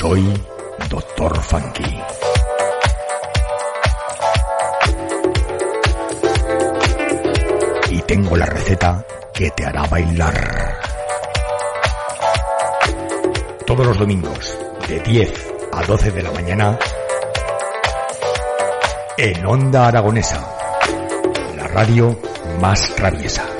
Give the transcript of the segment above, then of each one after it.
Soy Doctor Funky. Y tengo la receta que te hará bailar. Todos los domingos, de 10 a 12 de la mañana, en Onda Aragonesa, la radio más traviesa.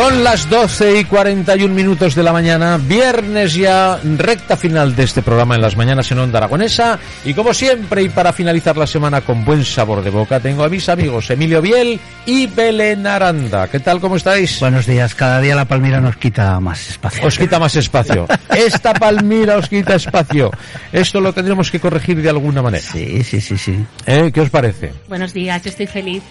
Son las 12 y 41 minutos de la mañana, viernes ya, recta final de este programa en las mañanas en Onda Aragonesa. Y como siempre, y para finalizar la semana con buen sabor de boca, tengo a mis amigos Emilio Biel y Belén Aranda. ¿Qué tal? ¿Cómo estáis? Buenos días. Cada día la Palmira nos quita más espacio. Os quita más espacio. Esta Palmira os quita espacio. Esto lo tendremos que corregir de alguna manera. Sí, sí, sí, sí. ¿Eh? ¿Qué os parece? Buenos días, yo estoy feliz.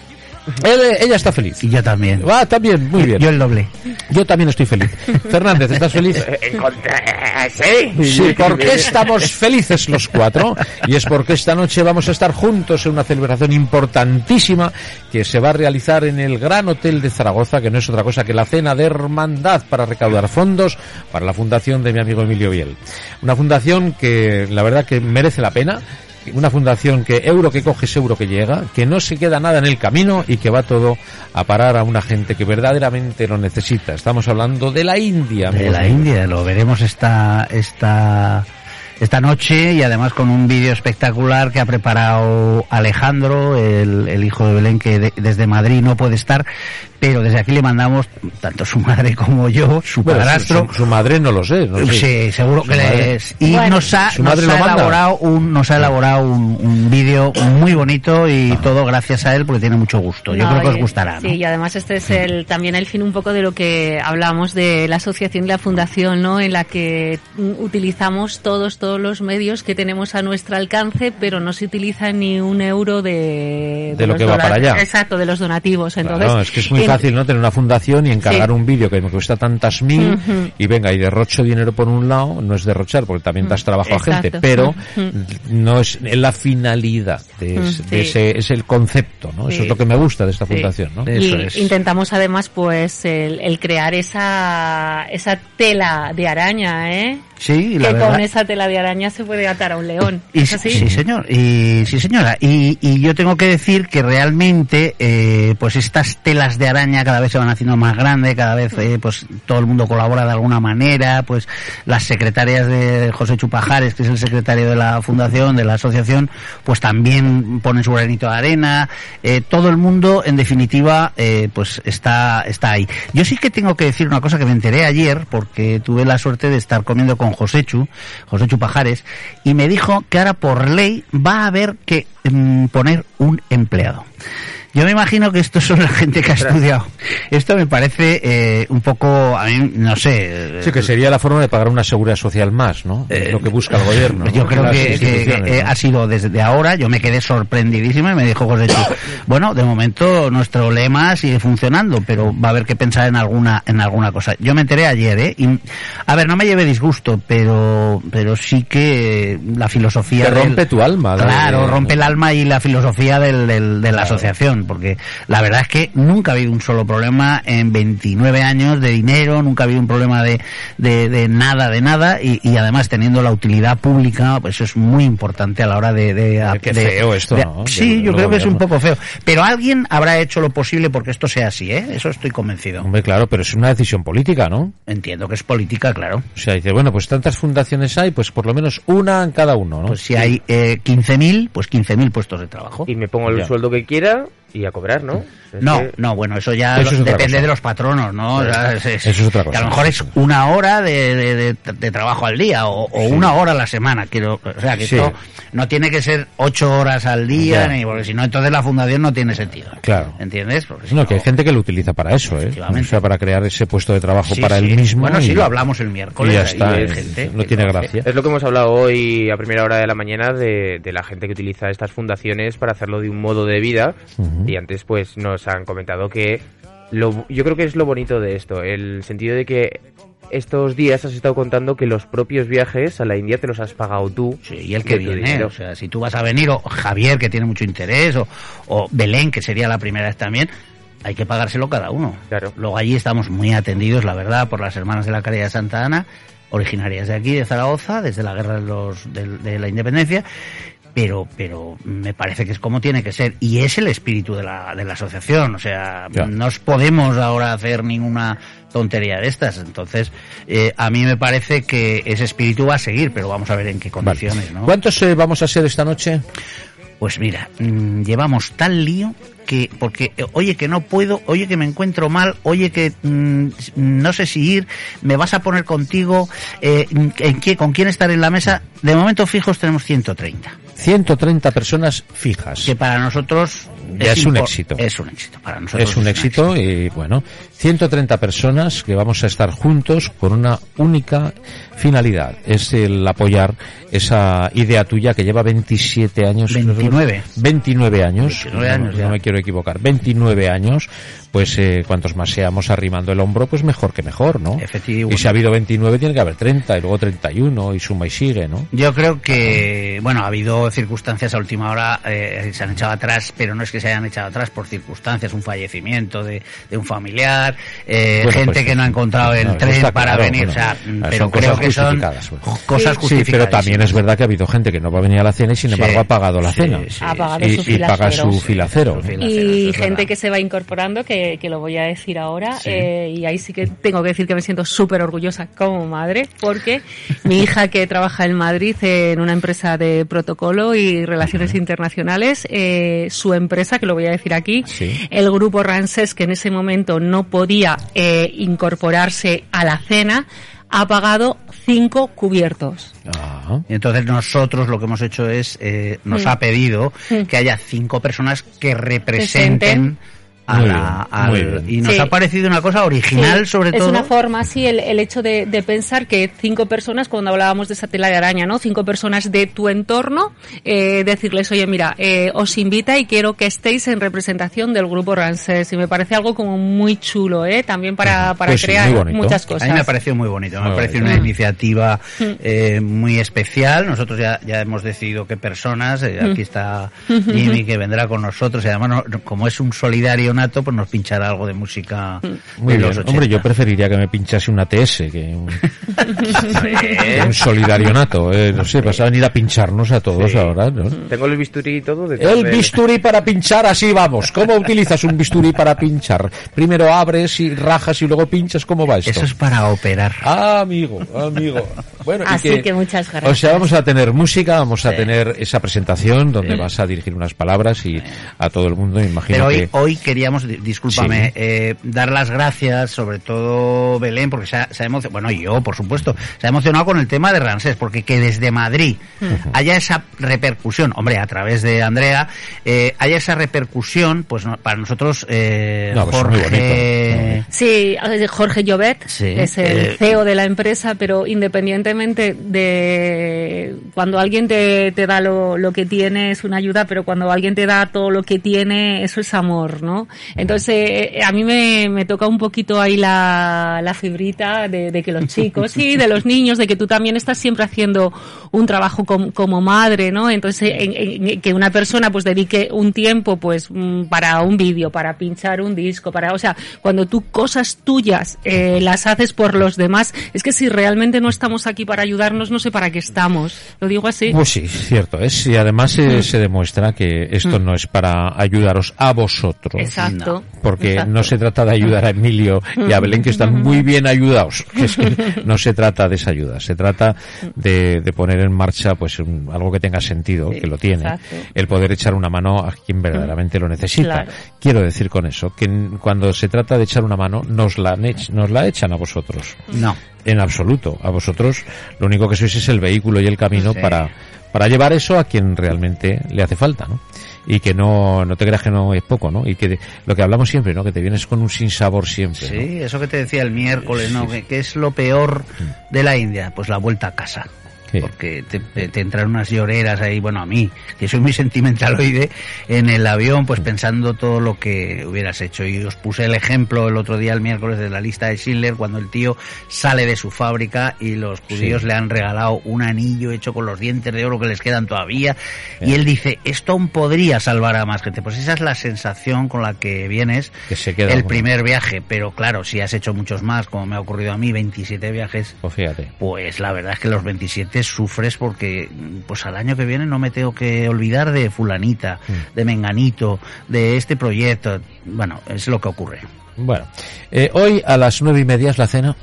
Él- ella está feliz. Y yo también. Ah, también, muy bien. Yo el doble. Yo también estoy feliz. Fernández, ¿estás feliz? sí. Sí, porque estamos felices los cuatro y es porque esta noche vamos a estar juntos en una celebración importantísima que se va a realizar en el Gran Hotel de Zaragoza, que no es otra cosa que la cena de hermandad para recaudar fondos para la fundación de mi amigo Emilio Biel. Una fundación que la verdad que merece la pena. Una fundación que euro que coge es euro que llega, que no se queda nada en el camino y que va todo a parar a una gente que verdaderamente lo necesita. Estamos hablando de la India. De la. India. Lo veremos esta, esta, esta noche y además con un vídeo espectacular que ha preparado Alejandro, el, el hijo de Belén, que de- desde Madrid no puede estar, pero desde aquí le mandamos, tanto su madre como yo, su Bueno, su- padrastro, su, su madre no lo sé. No sé. Sí, seguro que madre- les... Y Bueno, nos ha, nos lo elaborado un, nos ha elaborado un, un vídeo muy bonito y todo gracias a él porque tiene mucho gusto. Yo No, creo que os gustará, ¿no? Sí, y además este es el, también el fin un poco de lo que hablamos de la asociación y la fundación, ¿no? En la que mm, utilizamos todos, todos los medios que tenemos a nuestro alcance, pero no se utiliza ni un euro de... De lo los que va para allá. Exacto, de los donativos. Entonces, Claro, es que es muy en- fácil no tener una fundación y encargar Sí. un vídeo que me cuesta tantas mil y venga y derrocho dinero por un lado, no es derrochar porque también das trabajo a gente, pero no es la finalidad de, es- de ese es el concepto, ¿no? Eso es lo que me gusta de esta fundación, ¿no? Eso y es. intentamos además pues el, el crear esa, esa tela de araña, ¿eh? Sí, la que verdad. con esa tela de araña se puede atar a un león. Y, ¿Es así? sí, señor. Y, sí, señora. Y, y yo tengo que decir que realmente, eh, pues estas telas de araña cada vez se van haciendo más grandes, cada vez, eh, pues todo el mundo colabora de alguna manera, pues las secretarias de José Chupajares, que es el secretario de la fundación, de la asociación, pues también ponen su granito de arena. Eh, todo el mundo, en definitiva, eh, pues está, está ahí. Yo sí que tengo que decir una cosa que me enteré ayer, porque tuve la suerte de estar comiendo con Joséchu, Joséchu Pajares, y me dijo que ahora por ley va a haber que mm, poner un empleado. Yo me imagino que estos son la gente que ha estudiado. Esto me parece eh, un poco, a mí, no sé. Sí, que sería la forma de pagar una seguridad social más, ¿no? Es lo que busca el gobierno. Pues yo ¿no? creo que, que- instituciones, que, eh, ¿no? ha sido desde ahora, yo me quedé sorprendidísimo y me dijo José bueno, de momento nuestro lema sigue funcionando, pero va a haber que pensar en alguna en alguna cosa. Yo me enteré ayer, ¿eh? Y, a ver, no me lleve disgusto, pero pero sí que la filosofía Te del- rompe tu alma. la Claro, de- rompe el alma y la filosofía del, del- de la asociación, porque la verdad es que nunca ha habido un solo problema en 29 años de dinero, nunca ha habido un problema de, de, de nada, de nada, y, y además teniendo la utilidad pública, pues eso es muy importante a la hora de... de, Qué de- feo esto, de- ¿no? Sí, yo creo que es un poco feo. Pero alguien habrá hecho lo posible porque esto sea así, ¿eh? Eso estoy convencido. Hombre, claro, pero es una decisión política, ¿no? Entiendo que es política, claro. O sea, dice, bueno, pues tantas fundaciones hay, pues por lo menos una en cada uno, ¿no? Pues si hay eh, 15.000, pues 15.000 puestos de trabajo. Y me pongo el Ya. sueldo que quiera y a cobrar, ¿no? Es No, que- no, bueno, eso ya Eso es depende cosa. de los patronos, ¿no? O sea, es- es- Eso es otra que a cosa. lo mejor es una hora de, de- de- de trabajo al día o, o una hora a la semana. Quiero, o sea, que Sí. esto no tiene que ser ocho horas al día, Ya. ni porque si no, entonces la fundación no tiene sentido. Claro. ¿Entiendes? Porque si No, que hay gente que lo utiliza para eso, ¿eh? O sea, para crear ese puesto de trabajo Sí, para sí. él mismo. Bueno, sí lo hablamos el miércoles. y ya está, gente no tiene gracia. Es lo que hemos hablado hoy a primera hora de la mañana de, de la gente que utiliza estas fundaciones para hacerlo de un modo de vida. Y antes pues nos han comentado que lo, yo creo que es lo bonito de esto, el sentido de que estos días has estado contando que los propios viajes a la India te los has pagado tú. Sí, y el que viene, o sea, si tú vas a venir, o Javier, que tiene mucho interés, o, o Belén, que sería la primera vez también, hay que pagárselo cada uno. Claro. Luego allí estamos muy atendidos, la verdad, por las hermanas de la Caridad de Santa Ana, originarias de aquí, de Zaragoza, desde la guerra de, los, de, de la independencia, pero, pero me parece que es como tiene que ser, y es el espíritu de la, de la asociación, o sea, no os podemos ahora hacer ninguna tontería de estas, entonces eh, a mí me parece que ese espíritu va a seguir, pero vamos a ver en qué Vale. condiciones, ¿no? ¿Cuántos eh, vamos a ser esta noche? Pues mira, mm, llevamos tal lío que, porque, eh, oye que no puedo, oye que me encuentro mal, oye que mm, s- no sé si ir, me vas a poner contigo, eh, ¿en qué, ¿con quién estar en la mesa? De momento fijos tenemos 130, 130 personas fijas. que para nosotros Ya es un impor- éxito. Es un éxito, para nosotros Es un éxito y bueno, 130 personas que vamos a estar juntos con una única finalidad, es el apoyar esa idea tuya que lleva 27 años. 29. 29 años. 29 no, años no ya. me quiero equivocar. 29 años, pues eh, cuantos más seamos arrimando el hombro, pues mejor que mejor, ¿no? Efectivamente. Y si ha habido 29 tiene que haber 30 y luego 31 y suma y sigue, ¿no? Yo creo que, bueno, ha habido circunstancias a última hora, eh, se han echado atrás, pero no es que se hayan echado atrás por circunstancias, un fallecimiento de, de un familiar, eh, Bueno, gente pues, que no ha encontrado el no, tren para claro, venir, bueno, o sea, son pero cosas creo que son justificadas, bueno. cosas Sí. Sí, pero justificadas. también es verdad que ha habido gente que no va a venir a la cena y sin Sí. embargo ha pagado la Sí, cena. sí, Ha pagado y, su y paga su filacero. Su filacero, y gente verdad. que se va incorporando, que, que lo voy a decir ahora, eh, y ahí sí que tengo que decir que me siento súper orgullosa como madre, porque mi hija que trabaja en Madrid en una empresa de protocolo y relaciones internacionales, eh, su empresa, que lo voy a decir aquí, Sí. el grupo Ransés, que en ese momento no podía eh, incorporarse a la cena, ha pagado cinco cubiertos. Ah, entonces nosotros lo que hemos hecho es, eh, nos Mm. ha pedido Mm. que haya cinco personas que representen Presenten. A la, al- y nos Sí. ha parecido una cosa original Sí, sobre es todo. una forma, sí, el, el hecho de, de pensar que cinco personas, cuando hablábamos de esa tela de araña, ¿no? Cinco personas de tu entorno, eh, decirles, oye, mira, eh, os invita y quiero que estéis en representación del grupo Rancés. Y me parece algo como muy chulo, ¿eh? También para, para Pues crear muchas A cosas. mí me ha parecido muy bonito, me ha parecido una iniciativa eh, muy especial. Nosotros ya, ya hemos decidido qué personas, eh, aquí está Jimmy que vendrá con nosotros y además no- no- como es un solidario nato, pues nos pinchará algo de música muy de bien. los 80. Hombre, yo preferiría que me pinchase una TS que un, Eh, un solidario nato. eh, no sé, vas a venir a pincharnos a todos Sí. ahora, ¿no? Tengo el bisturí y todo. El bisturí para pinchar, así vamos. ¿Cómo utilizas un bisturí para pinchar? Primero abres y rajas y luego pinchas. ¿Cómo va esto? Eso es para operar. Ah, amigo, amigo. Bueno, y Así que muchas gracias. O sea, vamos a tener música, vamos a Sí. tener esa presentación donde vas a dirigir unas palabras y a todo el mundo, me imagino Pero hoy, que... hoy queríamos, di- discúlpame, Sí. eh, dar las gracias, sobre todo Belén, porque se ha, se ha emocionado, bueno, y yo, por supuesto, se ha emocionado con el tema de Ransés, porque que desde Madrid haya esa repercusión, hombre, a través de Andrea, eh, haya esa repercusión, pues no- para nosotros, eh, No, pues Jorge... Sí, eh, Jorge Llobet Sí, es el eh, CEO de la empresa, pero independientemente de cuando alguien te, te da lo, lo que tiene es una ayuda, pero cuando alguien te da todo lo que tiene, eso es amor, ¿no? Entonces, eh, a mí me, me toca un poquito ahí la, la fibrita de, de que los chicos y de los niños, de que tú también estás siempre haciendo un trabajo com- como madre, ¿no? Entonces, en- en- que una persona pues dedique un tiempo pues mm, para un vídeo, para pinchar un disco, para, o sea, cuando tú cosas tuyas eh, las haces por los demás, es que si realmente no estamos aquí para ayudarnos, no sé para qué estamos. Lo digo así. Pues sí, cierto es. Y además Mm. eh, se demuestra que esto no es para ayudaros a vosotros, Exacto. Porque exacto. no se trata de ayudar a Emilio y a Belén, que están muy bien ayudados. Que es que no se trata de esa ayuda, se trata de, de poner en marcha pues un- algo que tenga sentido, que lo tiene, exacto. el poder echar una mano a quien verdaderamente lo necesita. Claro. Quiero decir con eso, que cuando se trata de echar una mano, nos la, nos la echan a vosotros. No. En absoluto. A vosotros lo único que sois es el vehículo y el camino Sí. para, para llevar eso a quien realmente le hace falta, ¿no? Y que no, no te creas que no es poco, ¿no? Y que lo que hablamos siempre, ¿no? Que te vienes con un sinsabor siempre. ¿no? Sí, eso que te decía el miércoles, ¿no? ¿Qué, qué es lo peor de la India? Pues la vuelta a casa. Sí. Porque te, entran unas lloreras ahí, bueno, a mí, que soy muy sentimentaloide, en el avión, pues pensando todo lo que hubieras hecho. Y os puse el ejemplo el otro día, el miércoles, de la lista de Schindler, cuando el tío sale de su fábrica y los judíos Sí. le han regalado un anillo hecho con los dientes de oro que les quedan todavía. Y él dice, esto aún podría salvar a más gente. Pues esa es la sensación con la que vienes Que se queda el primer viaje. Pero claro, si has hecho muchos más, como me ha ocurrido a mí, 27 viajes, Pues fíjate. pues la verdad es que los 27 sufres porque pues al año que viene no me tengo que olvidar de fulanita, Mm. de menganito, de este proyecto. Bueno, es lo que ocurre. Bueno, eh, hoy a las nueve y media es la cena.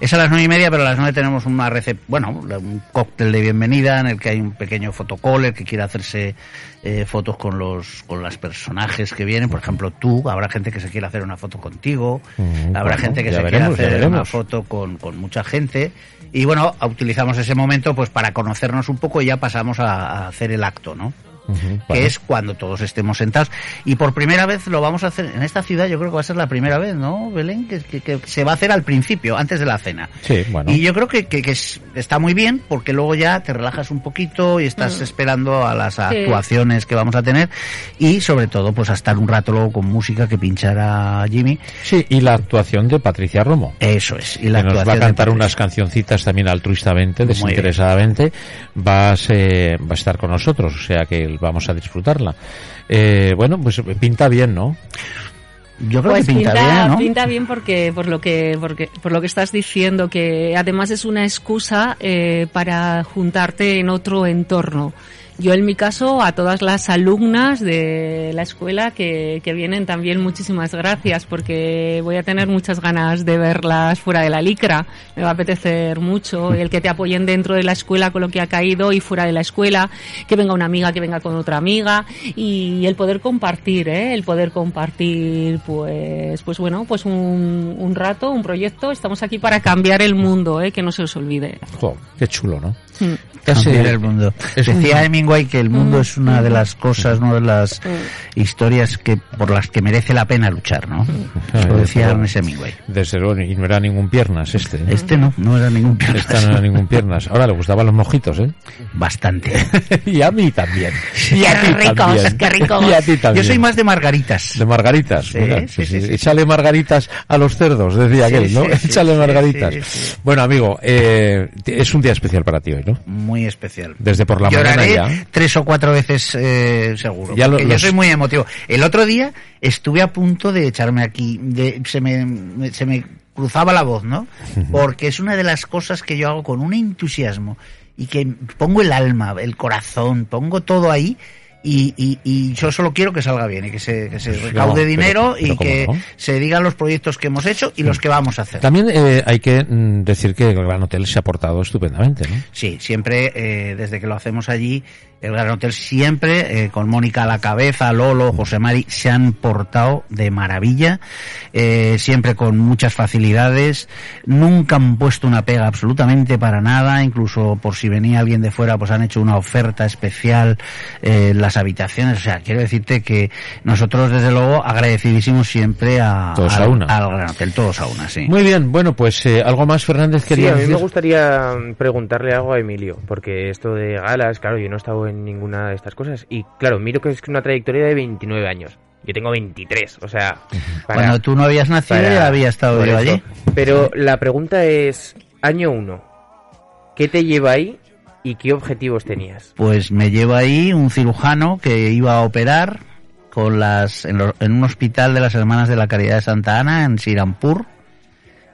Es a las nueve y media, pero a las nueve tenemos una recep bueno, un cóctel de bienvenida en el que hay un pequeño fotocall, el que quiera hacerse eh, fotos con los con los personajes que vienen. Por ejemplo, tú, habrá gente que se quiera hacer una foto contigo, Mm, habrá bueno, gente que se veremos, quiera hacer una foto con, con mucha gente. Y bueno, utilizamos ese momento pues para conocernos un poco y ya pasamos a, a hacer el acto, ¿no? Que vale. es cuando todos estemos sentados. Y por primera vez lo vamos a hacer en esta ciudad, yo creo que va a ser la primera vez, ¿no, Belén? Que, que- que se va a hacer al principio, antes de la cena. Sí, bueno. Y yo creo que, que- que es- está muy bien porque luego ya te relajas un poquito y estás Mm. esperando a las Sí. actuaciones que vamos a tener y sobre todo pues a estar un rato luego con música que pinchará Jimmy. Sí, y la actuación de Patricia Romo. Eso es. Y la que nos va a cantar unas cancioncitas también altruistamente, desinteresadamente, va a, ser- va a estar con nosotros, o sea que vamos a disfrutarla. Eh, bueno, pues pinta bien, ¿no? Yo creo Pues que pinta, pinta, bien, ¿no? pinta bien porque por lo que porque, por lo que estás diciendo que además es una excusa eh, para juntarte en otro entorno. Yo en mi caso a todas las alumnas de la escuela que, que vienen también muchísimas gracias porque voy a tener muchas ganas de verlas fuera de la licra. Me va a apetecer mucho el que te apoyen dentro de la escuela con lo que ha caído y fuera de la escuela, que venga una amiga, que venga con otra amiga y el poder compartir, ¿eh? el poder compartir pues pues bueno, pues un, un rato, un proyecto. Estamos aquí para cambiar el mundo, ¿eh? que no se os olvide. Jo, qué chulo, ¿no? Mm. Cambiar el mundo. es Decía Hemingway que el mundo es una de las cosas, una de las Mm. historias que por las que merece la pena luchar, ¿no? Eso Ah, decía pero- Ernest Hemingway. Desde luego, y no era ningún piernas este. ¿eh? Este no, no era ningún piernas. Esta no era ningún piernas. Ahora le gustaban los mojitos, ¿eh? Bastante. y a mí también. Y a ti ricos, también. qué ricos. Y a ti también. Yo soy más de margaritas. De margaritas. Sí, mira, sí, sí, sí. Échale margaritas a los cerdos, decía Sí, aquel, ¿no? Échale sí, margaritas. sí, sí. Bueno, amigo, eh, es un día especial para ti hoy, ¿no? Muy especial. Desde por la Lloraré mañana ya. Tres o cuatro veces eh, seguro. Ya lo- yo los- soy muy emotivo. El otro día estuve a punto de echarme aquí, de, se me- se me cruzaba la voz, ¿no? Porque es una de las cosas que yo hago con un entusiasmo y que pongo el alma, el corazón, pongo todo ahí. Y, y, y yo solo quiero que salga bien y que se, que se Pues, recaude no, dinero pero y ¿cómo que no? se digan los proyectos que hemos hecho y los que vamos a hacer. También eh, hay que mm, decir que el Gran Hotel se ha portado estupendamente, ¿no? Sí, siempre, eh, desde que lo hacemos allí, el Gran Hotel siempre, eh, con Mónica a la cabeza, Lolo, José Mari, se han portado de maravilla, eh, siempre con muchas facilidades, nunca han puesto una pega absolutamente para nada, incluso por si venía alguien de fuera, pues han hecho una oferta especial eh, en las habitaciones, o sea, quiero decirte que nosotros, desde luego, agradecidísimos siempre a, Todos al, a una. al Gran Hotel, todos a una, sí. Muy bien, bueno, pues eh, algo más, Fernández, Sí, quería a mí decir. me gustaría mm, preguntarle algo a Emilio, porque esto de galas, claro, yo no he estado en ninguna de estas cosas. Y claro, miro que es una trayectoria de 29 años. Yo tengo 23, o sea... para- Cuando tú no habías nacido, para- ya había estado yo allí. Pero la pregunta es, año 1, ¿qué te lleva ahí y qué objetivos tenías? Pues me lleva ahí un cirujano que iba a operar con las en, lo- en un hospital de las Hermanas de la Caridad de Santa Ana en Sirampur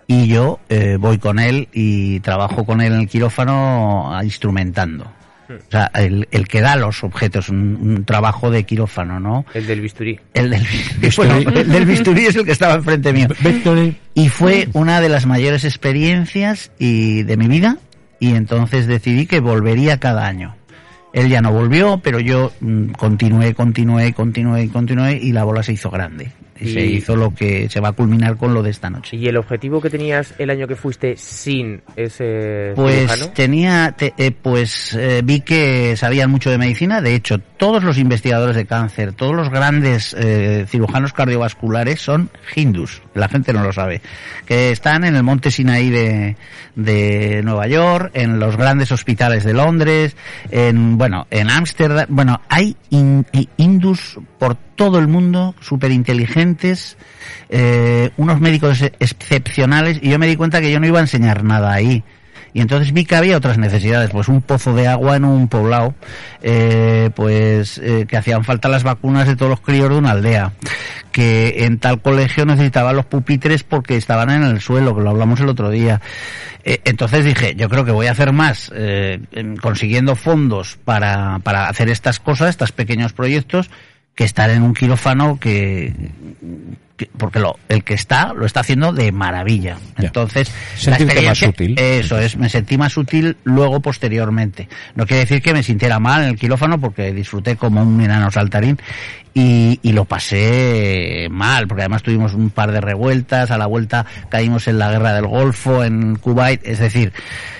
y yo eh, voy con él y trabajo con él en el quirófano ah, instrumentando. O sea, el, el que da los objetos, un, un trabajo de quirófano, ¿no? El del bisturí. El del, bueno, el del bisturí es el que estaba enfrente mío. Y fue una de las mayores experiencias y de mi vida y entonces decidí que volvería cada año. Él ya no volvió, pero yo mm, continué, continué, continué, continué y la bola se hizo grande. Y, se hizo lo que se va a culminar con lo de esta noche. ¿Y el objetivo que tenías el año que fuiste sin ese Pues cirujano? tenía, te- eh, pues eh, vi que sabían mucho de medicina. De hecho, todos los investigadores de cáncer, todos los grandes eh, cirujanos cardiovasculares son hindús. La gente no lo sabe. Que están en el monte Sinaí de, de Nueva York, en los grandes hospitales de Londres, en bueno, en Ámsterdam. Bueno, hay in- i- hindús por todo el mundo, súper inteligentes, eh, unos médicos excepcionales, y yo me di cuenta que yo no iba a enseñar nada ahí. Y entonces vi que había otras necesidades, pues un pozo de agua en un poblado, eh, pues eh, que hacían falta las vacunas de todos los críos de una aldea, que en tal colegio necesitaban los pupitres porque estaban en el suelo, que lo hablamos el otro día. Eh, entonces dije, yo creo que voy a hacer más eh, en- consiguiendo fondos para, para hacer estas cosas, estos pequeños proyectos, que estar en un quirófano que, que- porque lo, el que está lo está haciendo de maravilla. Ya. Entonces, Sentirte más útil. Eso es, me sentí más útil luego posteriormente. No quiere decir que me sintiera mal en el quirófano porque disfruté como un enano saltarín y, y lo pasé mal, porque además tuvimos un par de revueltas, a la vuelta caímos en la guerra del Golfo, en Kuwait, es decir,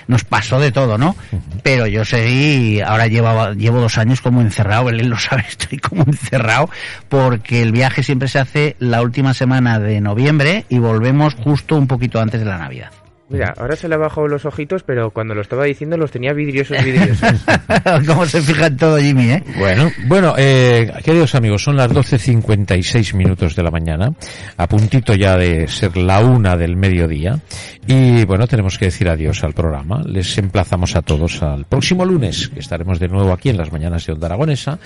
nos pasó de todo, ¿no? Pero yo seguí, ahora llevaba, llevo dos años como encerrado, Belén lo sabe, estoy como encerrado, porque el viaje siempre se hace la última semana de noviembre y volvemos justo un poquito antes de la Navidad. Mira, ahora se le ha bajado los ojitos, pero cuando lo estaba diciendo los tenía vidriosos, vidriosos. Cómo se fija en todo Jimmy, ¿eh? Bueno, bueno, eh, queridos amigos, son las 12.56 minutos de la mañana, a puntito ya de ser la una del mediodía, y bueno, tenemos que decir adiós al programa. Les emplazamos a todos al próximo lunes, que estaremos de nuevo aquí en las mañanas de Onda Aragonesa.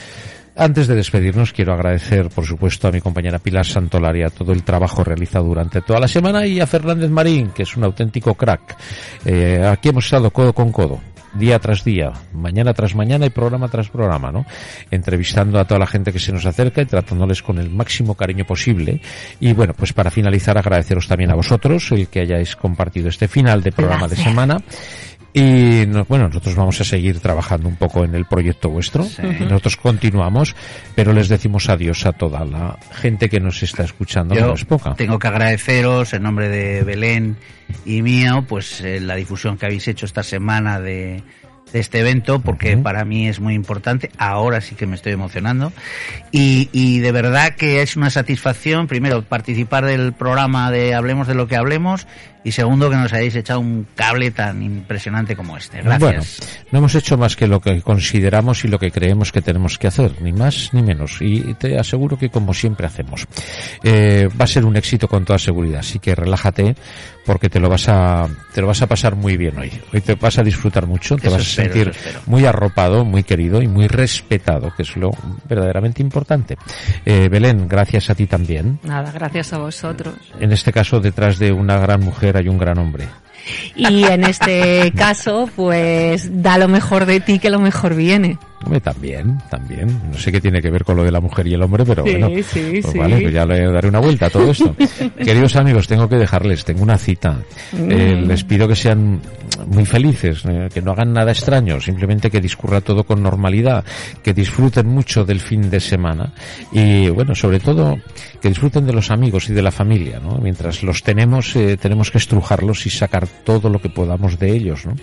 Antes de despedirnos, quiero agradecer, por supuesto, a mi compañera Pilar Santolari a todo el trabajo realizado durante toda la semana y a Fernández Marín, que es un auténtico crack. Eh, aquí hemos estado codo con codo día tras día, mañana tras mañana y programa tras programa, ¿no? Entrevistando a toda la gente que se nos acerca y tratándoles con el máximo cariño posible. Y bueno, pues para finalizar, agradeceros también a vosotros el que hayáis compartido este final de programa de semana. Y no- bueno, nosotros vamos a seguir trabajando un poco en el proyecto vuestro. Nosotros continuamos, pero les decimos adiós a toda la gente que nos está escuchando, Yo no es poca. tengo que agradeceros en nombre de Belén y mío, pues eh, la difusión que habéis hecho esta semana de, de este evento, porque para mí es muy importante. Ahora sí que me estoy emocionando. Y, y de verdad que es una satisfacción, primero, participar del programa de Hablemos de lo que hablemos, y segundo, que nos hayáis echado un cable tan impresionante como este. Gracias. Bueno, no hemos hecho más que lo que consideramos y lo que creemos que tenemos que hacer, ni más ni menos. Y te aseguro que como siempre hacemos. Eh, va a ser un éxito con toda seguridad, así que relájate porque te lo vas a te lo vas a pasar muy bien hoy. Hoy te vas a disfrutar mucho, te Eso vas espero, a sentir muy arropado, muy querido y muy respetado, que es lo verdaderamente importante. Eh, Belén, gracias a ti también. Nada, gracias a vosotros. En este caso, detrás de una gran mujer hay un gran hombre. Y en este caso, pues da lo mejor de ti que lo mejor viene. También, también. No sé qué tiene que ver con lo de la mujer y el hombre, pero Sí, bueno. sí, pues sí. vale, pues ya le daré una vuelta a todo esto. Queridos amigos, tengo que dejarles, tengo una cita. Eh, Mm. les pido que sean muy felices, eh, que no hagan nada extraño, simplemente que discurra todo con normalidad, que disfruten mucho del fin de semana y, bueno, sobre todo, que disfruten de los amigos y de la familia, ¿no? Mientras los tenemos, eh, tenemos que estrujarlos y sacar todo lo que podamos de ellos, ¿no?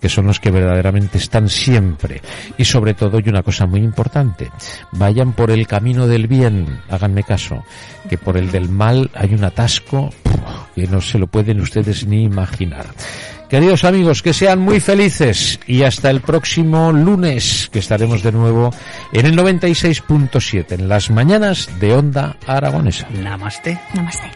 Que son los que verdaderamente están siempre. Y sobre todo, y una cosa muy importante, vayan por el camino del bien, háganme caso, que por el del mal hay un atasco que no se lo pueden ustedes ni imaginar. Queridos amigos, que sean muy felices y hasta el próximo lunes, que estaremos de nuevo en el 96.7, en las mañanas de Onda Aragonesa. Namaste. Namaste.